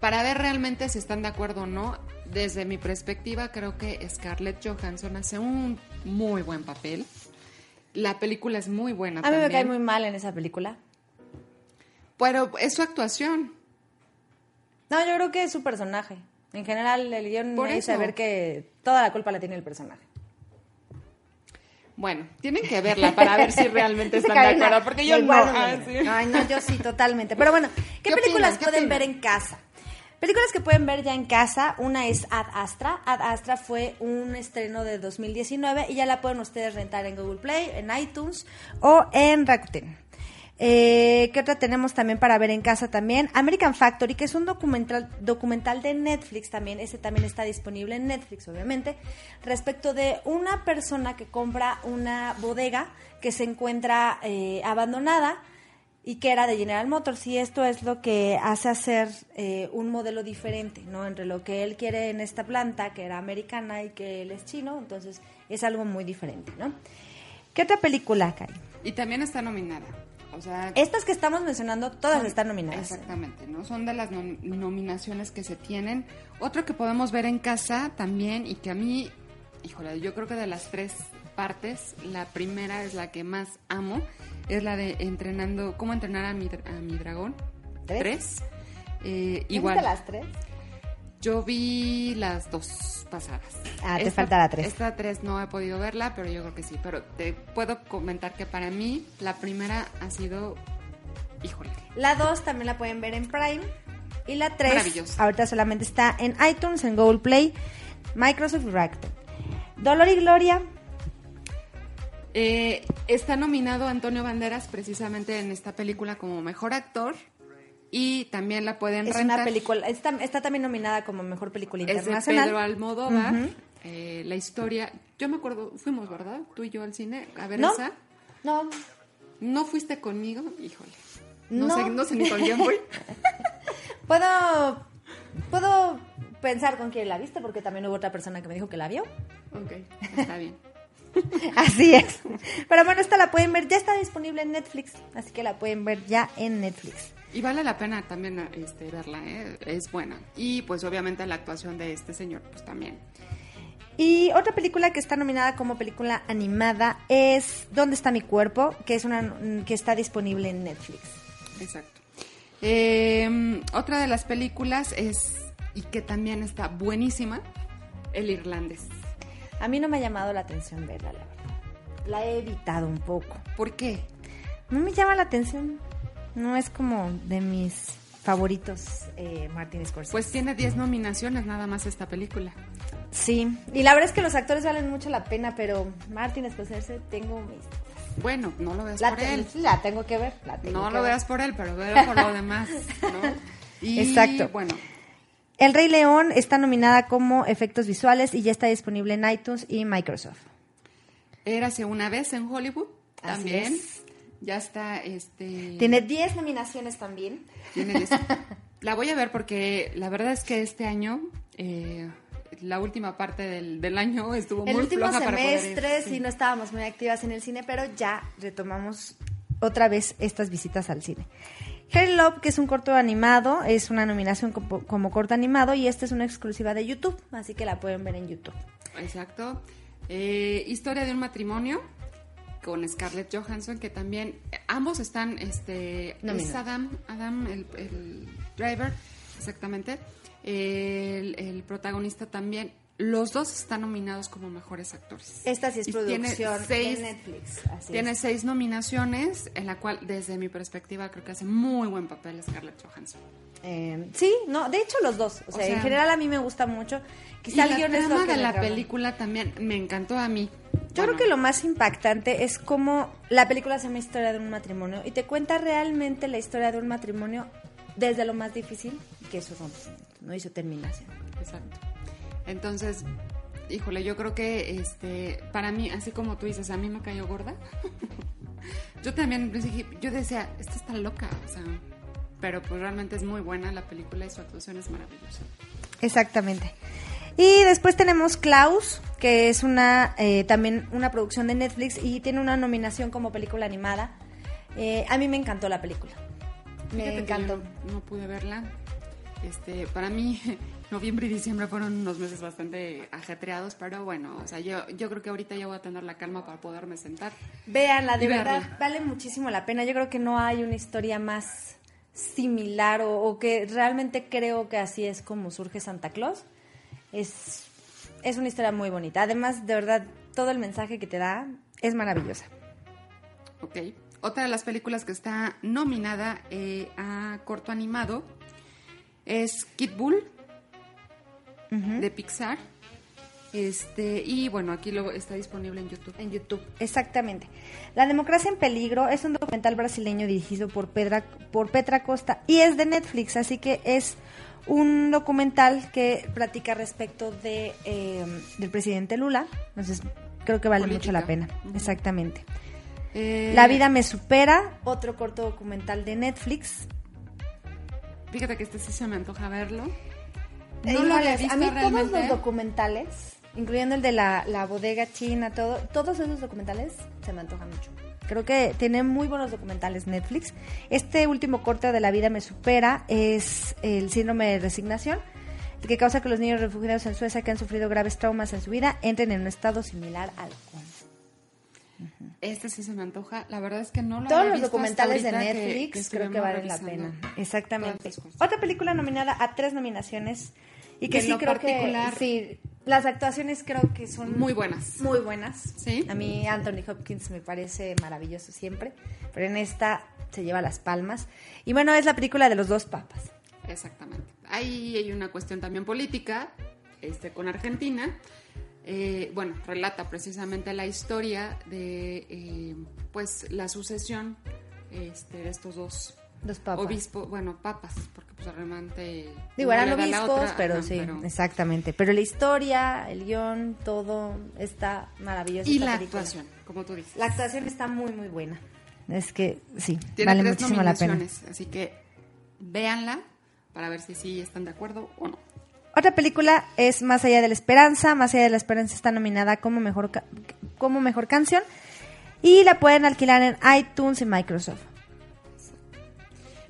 para ver realmente si están de acuerdo o no. Desde mi perspectiva, creo que Scarlett Johansson hace un muy buen papel. La película es muy buena A mí me cae muy mal en esa película. Pero es su actuación. No, yo creo que es su personaje. En general, el guion Por me eso. hizo ver que toda la culpa la tiene el personaje. Bueno, tienen que verla para ver si realmente están de acuerdo, porque yo no. Ah, sí. Ay, no, yo sí, totalmente. Pero bueno, ¿qué, ¿Qué películas pueden opinan? ver en casa? Películas que pueden ver ya en casa, una es Ad Astra. Ad Astra fue un estreno de 2019 y ya la pueden ustedes rentar en Google Play, en iTunes o en Rakuten. Eh, ¿Qué otra tenemos también para ver en casa también? American Factory, que es un documental, documental de Netflix también, ese también está disponible en Netflix, obviamente, respecto de una persona que compra una bodega que se encuentra eh, abandonada y que era de General Motors y esto es lo que hace hacer eh, un modelo diferente, ¿no? Entre lo que él quiere en esta planta, que era americana y que él es chino, entonces es algo muy diferente, ¿no? ¿Qué otra película, Cari? Y también está nominada. O sea, Estas que estamos mencionando, todas Son- están nominadas. Exactamente, ¿no? Son de las nom- nominaciones que se tienen. Otro que podemos ver en casa también y que a mí, híjole, yo creo que de las tres partes, la primera es la que más amo, es la de entrenando, cómo entrenar a mi, a mi dragón. ¿Tres? Eh, ¿Ya igual. viste las tres? Yo vi las dos pasadas. Ah, te falta la tres. Esta tres no he podido verla, pero yo creo que sí. Pero te puedo comentar que para mí la primera ha sido, híjole, La 2 también la pueden ver en Prime. Y la 3 Maravillosa. ahorita solamente está en iTunes, en Google Play, Microsoft Rakuten. Dolor y Gloria, Eh, está nominado Antonio Banderas precisamente en esta película como mejor actor y también la pueden es rentar. una película, está, está también nominada como mejor película es de internacional. Pedro Almodóvar. Eh, la historia, yo me acuerdo, fuimos, ¿verdad? Tú y yo al cine a ver ¿No? esa. No, ¿No fuiste conmigo? Híjole. No, No. sé, no sé ni con quién fui. puedo, puedo pensar con quién la viste porque también hubo otra persona que me dijo que la vio. ok, está bien. Así es. Pero bueno, esta la pueden ver, ya está disponible en Netflix, así que la pueden ver ya en Netflix. Y vale la pena también este, verla, ¿eh? es buena. Y pues obviamente la actuación de este señor, pues también. Y otra película que está nominada como película animada es ¿Dónde está mi cuerpo? que es una que está disponible en Netflix. Exacto. Eh, otra de las películas es, y que también está buenísima, El Irlandés. A mí no me ha llamado la atención verla, la verdad. La he evitado un poco. ¿Por qué? No me llama la atención. No es como de mis favoritos eh, Martin Scorsese. Pues tiene 10 nominaciones nada más esta película. sí. Y la verdad es que los actores valen mucho la pena, pero Martin Scorsese tengo mis... Bueno, no lo veas La, por él. la tengo que ver. la tengo No que lo ver. veas por él, pero veo por lo demás, ¿no? Y, Exacto. bueno, El Rey León está nominada como efectos visuales y ya está disponible en iTunes y Microsoft. Érase una vez en Hollywood también. Ya está, este... Tiene 10 nominaciones también. Tiene 10. La voy a ver porque la verdad es que este año, eh, la última parte del, del año estuvo El muy floja para poder ir, semestre sí. sí no estábamos muy activas en el cine, pero ya retomamos otra vez estas visitas al cine. Harry Love, que es un corto animado, es una nominación como, como corto animado y esta es una exclusiva de YouTube, así que la pueden ver en YouTube. Exacto. Eh, historia de un matrimonio con Scarlett Johansson, que también ambos están, este, es Nominados. Adam, Adam, el, el driver, exactamente. El, el protagonista también. Los dos están nominados como mejores actores. Esta sí es Y tiene producción seis- de Netflix. Así Tiene es. seis nominaciones, en la cual, desde mi perspectiva, creo que hace muy buen papel Scarlett Johansson. Eh, sí, no, de hecho los dos. O sea, O sea, en general a mí me gusta mucho. Y el la es lo trama de la película también me encantó a mí. Yo creo que lo más impactante es cómo la película se llama Historia de un matrimonio y te cuenta realmente la historia de un matrimonio desde lo más difícil, que es su rompimiento, ¿no? Y su terminación. Exacto. Entonces, híjole, yo creo que este, para mí, así como tú dices, a mí me cayó gorda. Yo también yo decía, esta está loca, o sea, pero pues realmente es muy buena la película y su actuación es maravillosa. Exactamente. Y después tenemos Klaus, que es una eh, también una producción de Netflix y tiene una nominación como película animada. Eh, a mí me encantó la película. Me Fíjate que encantó. yo no pude verla. Este, para mí, noviembre y diciembre fueron unos meses bastante ajetreados, pero bueno, o sea, yo, yo creo que ahorita ya voy a tener la calma para poderme sentar. Véanla, de verdad, verla. vale muchísimo la pena. Yo creo que no hay una historia más similar o, o que realmente creo que así es como surge Santa Claus. Es, es una historia muy bonita. Además, de verdad, todo el mensaje que te da es maravillosa. Ok. Otra de las películas que está nominada eh, a corto animado es Kid Bull de Pixar. Este, y bueno, aquí lo está disponible en YouTube. En YouTube, exactamente. La democracia en peligro es un documental brasileño dirigido por Pedra, por Petra Costa y es de Netflix, así que es un documental que platica respecto de eh, del presidente Lula. Entonces, creo que vale mucho la pena. Exactamente. Eh, La vida me supera, otro corto documental de Netflix. Fíjate que este sí se me antoja verlo. Eh, No lo había visto a mí todos realmente. los documentales, incluyendo el de la, la bodega china, todo, todos esos documentales se me antojan mucho. Creo que tiene muy buenos documentales Netflix. Este último corte de La vida me supera es el síndrome de resignación, el que causa que los niños refugiados en Suecia que han sufrido graves traumas en su vida entren en un estado similar al Este sí se me antoja. La verdad es que no lo Todos los documentales de que- Netflix que creo que valen la pena. Exactamente. Otra película nominada a tres nominaciones y que De sí creo particular- que sí, las actuaciones creo que son Muy buenas. Muy buenas. Sí. A mí Anthony Hopkins me parece maravilloso siempre, pero en esta se lleva las palmas. Y bueno, es la película de los dos papas. Exactamente. Ahí hay una cuestión también política este, con Argentina. Eh, bueno, relata precisamente la historia de eh, pues la sucesión este, de estos dos Dos papas. obispos, bueno, papas, porque pues realmente... Digo, eran obispos, otra, pero sí, pero- exactamente. Pero la historia, el guion, todo está maravilloso. Y la película. actuación, como tú dices. La actuación está muy, muy buena. Es que sí, Tiene vale tres muchísimo la pena. así que véanla para ver si sí están de acuerdo o no. Otra película es Más allá de la esperanza. Más allá de la esperanza está nominada como mejor, como mejor canción. Y la pueden alquilar en iTunes y Microsoft.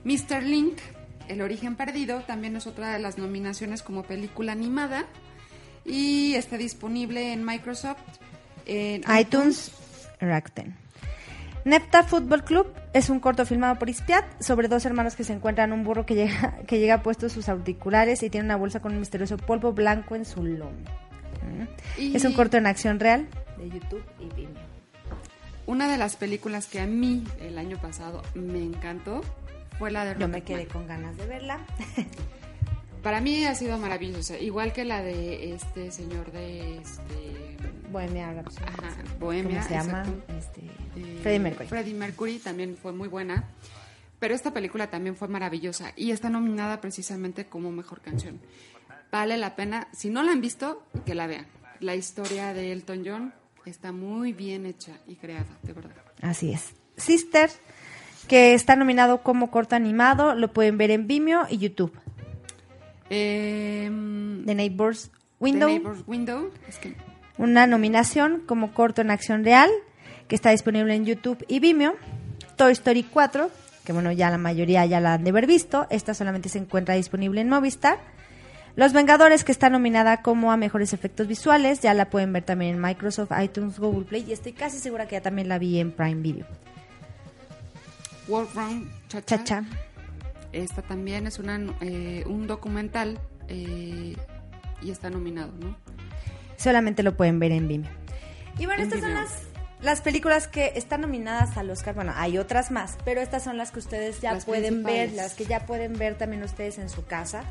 Mr. Link, El origen perdido, también es otra de las nominaciones como película animada y está disponible en Microsoft, en iTunes, Rakuten. Nepta Football Club es un corto filmado por Ispiat sobre dos hermanos que se encuentran un burro que llega, que llega puesto sus auriculares y tiene una bolsa con un misterioso polvo blanco en su lomo. Y- Es un corto en acción real de YouTube y Vimeo. Una de las películas que a mí el año pasado me encantó fue la de Yo me quedé con ganas de verla. Para mí ha sido maravillosa, igual que la de este señor de este Bohemia Rhapsody. Ajá, Bohemia, ¿Cómo se llama? Este, Eh, Freddie Mercury. Freddie Mercury también fue muy buena. Pero esta película también fue maravillosa y está nominada precisamente como mejor canción. Vale la pena, si no la han visto, que la vean. La historia de Elton John está muy bien hecha y creada, de verdad. Así es. Sister, que está nominado como corto animado, lo pueden ver en Vimeo y YouTube. Eh, The Neighbor's Window, The Neighbor's Window. Es que una nominación como corto en acción real, que está disponible en YouTube y Vimeo. Toy Story 4, que bueno, ya la mayoría ya la han de haber visto. Esta solamente se encuentra disponible en Movistar. Los Vengadores, que está nominada como a mejores efectos visuales, ya la pueden ver también en Microsoft, iTunes, Google Play y estoy casi segura que ya también la vi en Prime Video. World Round Cha-Cha. Cha-Cha. Esta también es una, eh, un documental eh, y está nominado, ¿no? Solamente lo pueden ver en Vimeo. Y bueno, En estas son las, las películas que están nominadas al Oscar. Bueno, hay otras más, pero estas son las que ustedes ya Las pueden ver, las que ya pueden ver también ustedes en su casa.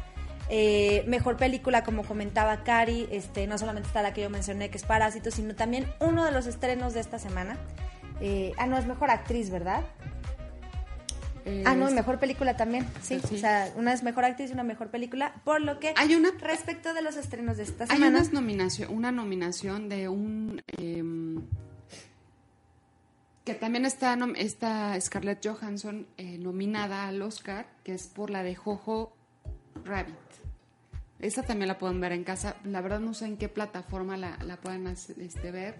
Eh, mejor película, como comentaba Cari, este, no solamente está la que yo mencioné, que es Parásito, sino también uno de los estrenos de esta semana. Eh, ah, no, es mejor actriz, ¿verdad? Eh, ah, no, y mejor película también, sí. Sí. O sea, una es mejor actriz y una mejor película. Por lo que, Hay una respecto de los estrenos de esta Hay semana, unas nominación, una nominación de un em, Que también está, está Scarlett Johansson eh, nominada al Oscar, que es por la de Jojo Rabbit. Esta también la pueden ver en casa. La verdad no sé en qué plataforma la, la puedan este, ver,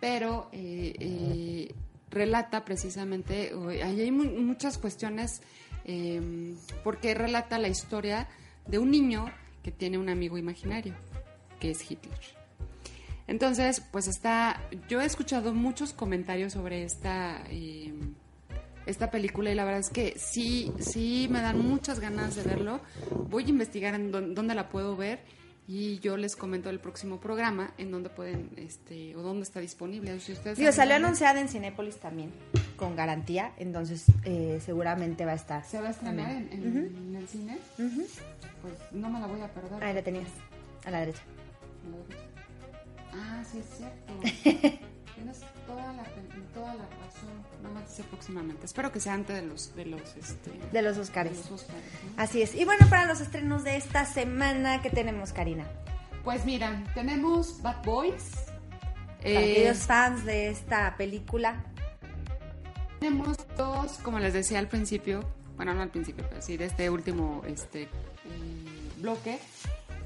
pero eh, eh, relata precisamente, hay mu- muchas cuestiones, eh, porque relata la historia de un niño que tiene un amigo imaginario, que es Hitler. Entonces, pues está, yo he escuchado muchos comentarios sobre esta, eh, esta película y la verdad es que sí, sí me dan muchas ganas de verlo. Voy a investigar en dónde la puedo ver y yo les comento el próximo programa en dónde pueden, este, o dónde está disponible. Si ustedes Digo, salió anunciada en Cinépolis también, con garantía, entonces eh, seguramente va a estar. ¿Se va a estrenar en, en- el cine? Pues no me la voy a perder. Ahí la tenías, a la derecha. Ah, sí, es cierto. Tienes toda la, toda la razón. No me dice próximamente. Espero que sea antes de los, de los, este, De los Oscars. de los Óscares, ¿no? Así es. Y bueno, para los estrenos de esta semana, ¿qué tenemos, Karina? Pues mira, tenemos Bad Boys. Para Eh, aquellos fans de esta película. Tenemos dos, como les decía al principio, bueno, no al principio, pero sí de este último este, eh, bloque.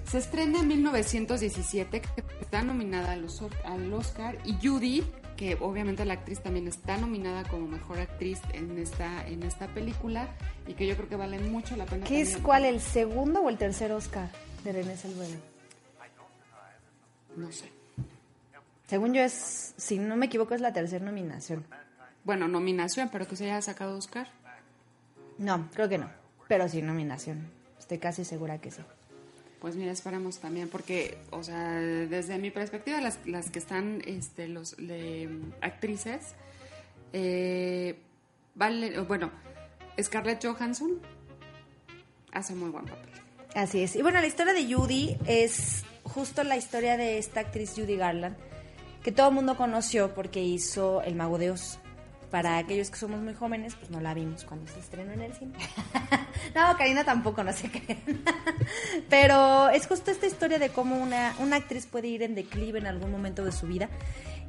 Se estrena en 1917, que está nominada al Oscar, y Judy, que obviamente la actriz también está nominada como mejor actriz en esta, en esta película, y que yo creo que vale mucho la pena. ¿Qué es cuál, el segundo o el tercer Oscar de René Zellweger? No sé. Según yo es, si no me equivoco, es la tercera nominación. Bueno, nominación, pero que se haya sacado Oscar. No, creo que no. Pero sí, nominación. Estoy casi segura que sí. Pues mira, esperamos también, porque, o sea, desde mi perspectiva, las, las que están, este, los actrices, eh, vale, bueno, Scarlett Johansson hace muy buen papel. Así es. Y bueno, la historia de Judy es justo la historia de esta actriz Judy Garland, que todo el mundo conoció porque hizo El Mago de Oz. Para aquellos que somos muy jóvenes, pues no la vimos cuando se estrenó en el cine. no, Karina tampoco, no se creen. Pero es justo esta historia de cómo una, una actriz puede ir en declive en algún momento de su vida.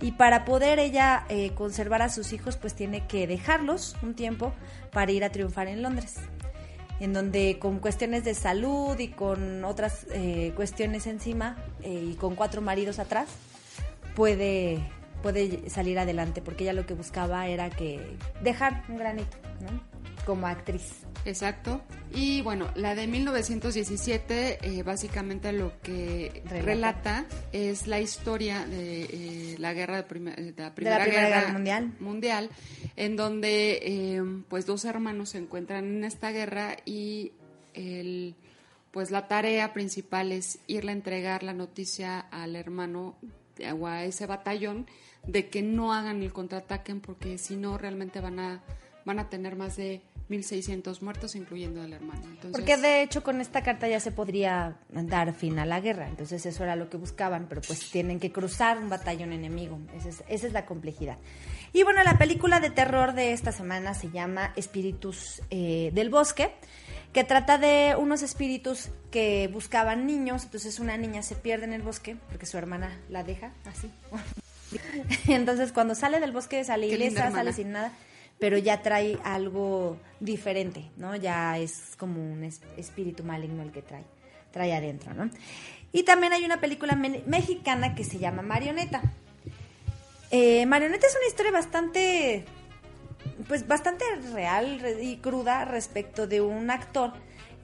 Y para poder ella eh, conservar a sus hijos, pues tiene que dejarlos un tiempo para ir a triunfar en Londres en donde con cuestiones de salud y con otras eh, cuestiones encima eh, y con cuatro maridos atrás, puede, puede salir adelante, porque ella lo que buscaba era que dejar un granito, ¿no? Como actriz. Exacto. Y bueno, la de 1917, eh, básicamente lo que Relata. relata, es la historia de eh, la guerra de, la Primera, Primera Guerra Mundial. mundial, en donde eh, pues dos hermanos se encuentran en esta guerra y el pues la tarea principal es irle a entregar la noticia al hermano o a ese batallón de que no hagan el contraataque porque si no realmente van a van a tener más de 1600 muertos incluyendo al hermano. Porque de hecho con esta carta ya se podría dar fin a la guerra, entonces eso era lo que buscaban, pero pues tienen que cruzar un batallón enemigo, esa es, esa es la complejidad. Y bueno, la película de terror de esta semana se llama Espíritus eh, del Bosque, que trata de unos espíritus que buscaban niños, entonces una niña se pierde en el bosque porque su hermana la deja así. Entonces cuando sale del bosque sale ilesa, sale sin nada, pero ya trae algo diferente, ¿no? Ya es como un es- espíritu maligno el que trae, trae adentro, ¿no? Y también hay una película me- mexicana que se llama Marioneta. Eh, Marioneta es una historia bastante, pues bastante real re- y cruda respecto de un actor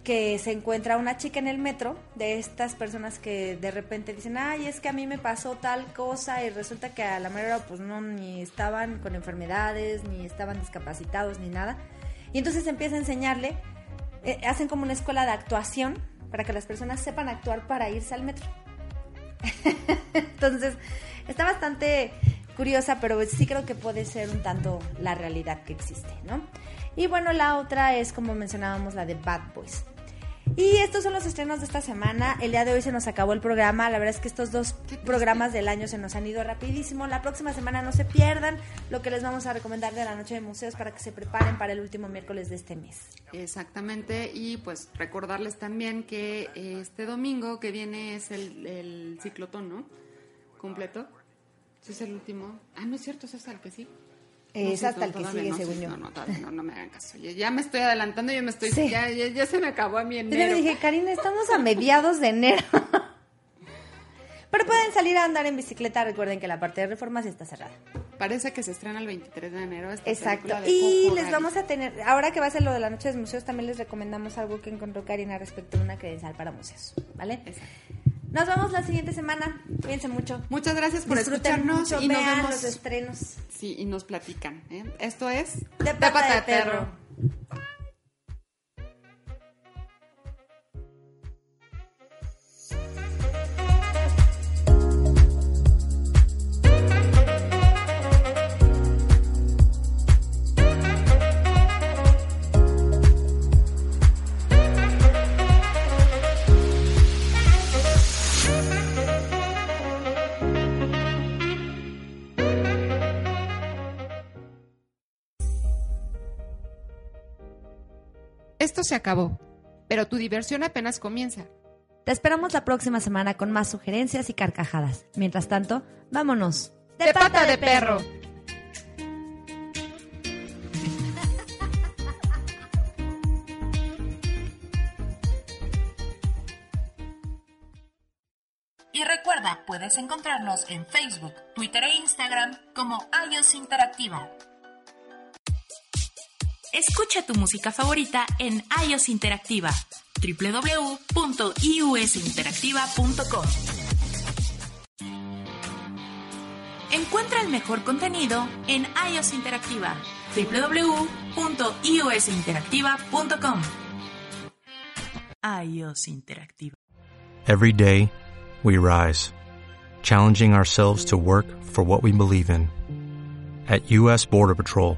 que se encuentra una chica en el metro, de estas personas que de repente dicen, ay, es que a mí me pasó tal cosa y resulta que a la mera hora, pues no, ni estaban con enfermedades, ni estaban discapacitados, ni nada. Y entonces empieza a enseñarle, eh, hacen como una escuela de actuación para que las personas sepan actuar para irse al metro. Entonces, está bastante curiosa, pero sí creo que puede ser un tanto la realidad que existe, ¿no? Y bueno, la otra es, como mencionábamos, la de Bad Boys. Y estos son los estrenos de esta semana. El día de hoy se nos acabó el programa. La verdad es que estos dos programas del año se nos han ido rapidísimo. La próxima semana no se pierdan lo que les vamos a recomendar de la noche de museos para que se preparen para el último miércoles de este mes. Exactamente, y pues recordarles también que este domingo que viene es el, el ciclotón, ¿no? Completo. Ese es el último. Ah, no es cierto, ese es el que sí. Es sí, hasta el que sigue, no, según sí, yo. No, no, no, no me hagan caso. Ya, ya me estoy adelantando, yo me estoy... Sí. Ya, ya, ya se me acabó a mi Yo enero. le dije, Karina, estamos a mediados de enero. Pero pueden salir a andar en bicicleta. Recuerden que la parte de reformas está cerrada. Parece que se estrena el 23 de enero esta Exacto. de Y les vamos a tener, ahora que va a ser lo de la noche de museos, también les recomendamos algo que encontró Karina respecto a una credencial para museos. ¿Vale? Nos vemos la siguiente semana. Cuídense mucho. Muchas gracias por Disfruten escucharnos mucho, y nos vean vemos. los estrenos. Sí, y nos platican. ¿eh? Esto es De pata de perro. Esto se acabó, pero tu diversión apenas comienza. Te esperamos la próxima semana con más sugerencias y carcajadas. Mientras tanto, vámonos. De pata de perro. Y recuerda, puedes encontrarnos en Facebook, Twitter e Instagram como iOS Interactiva. Escucha tu música favorita en iOS Interactiva, www.iusinteractiva.com. Encuentra el mejor contenido en iOS Interactiva, www.iusinteractiva.com. iOS Interactiva. Every day, we rise, challenging ourselves to work for what we believe in. At U.S. Border Patrol,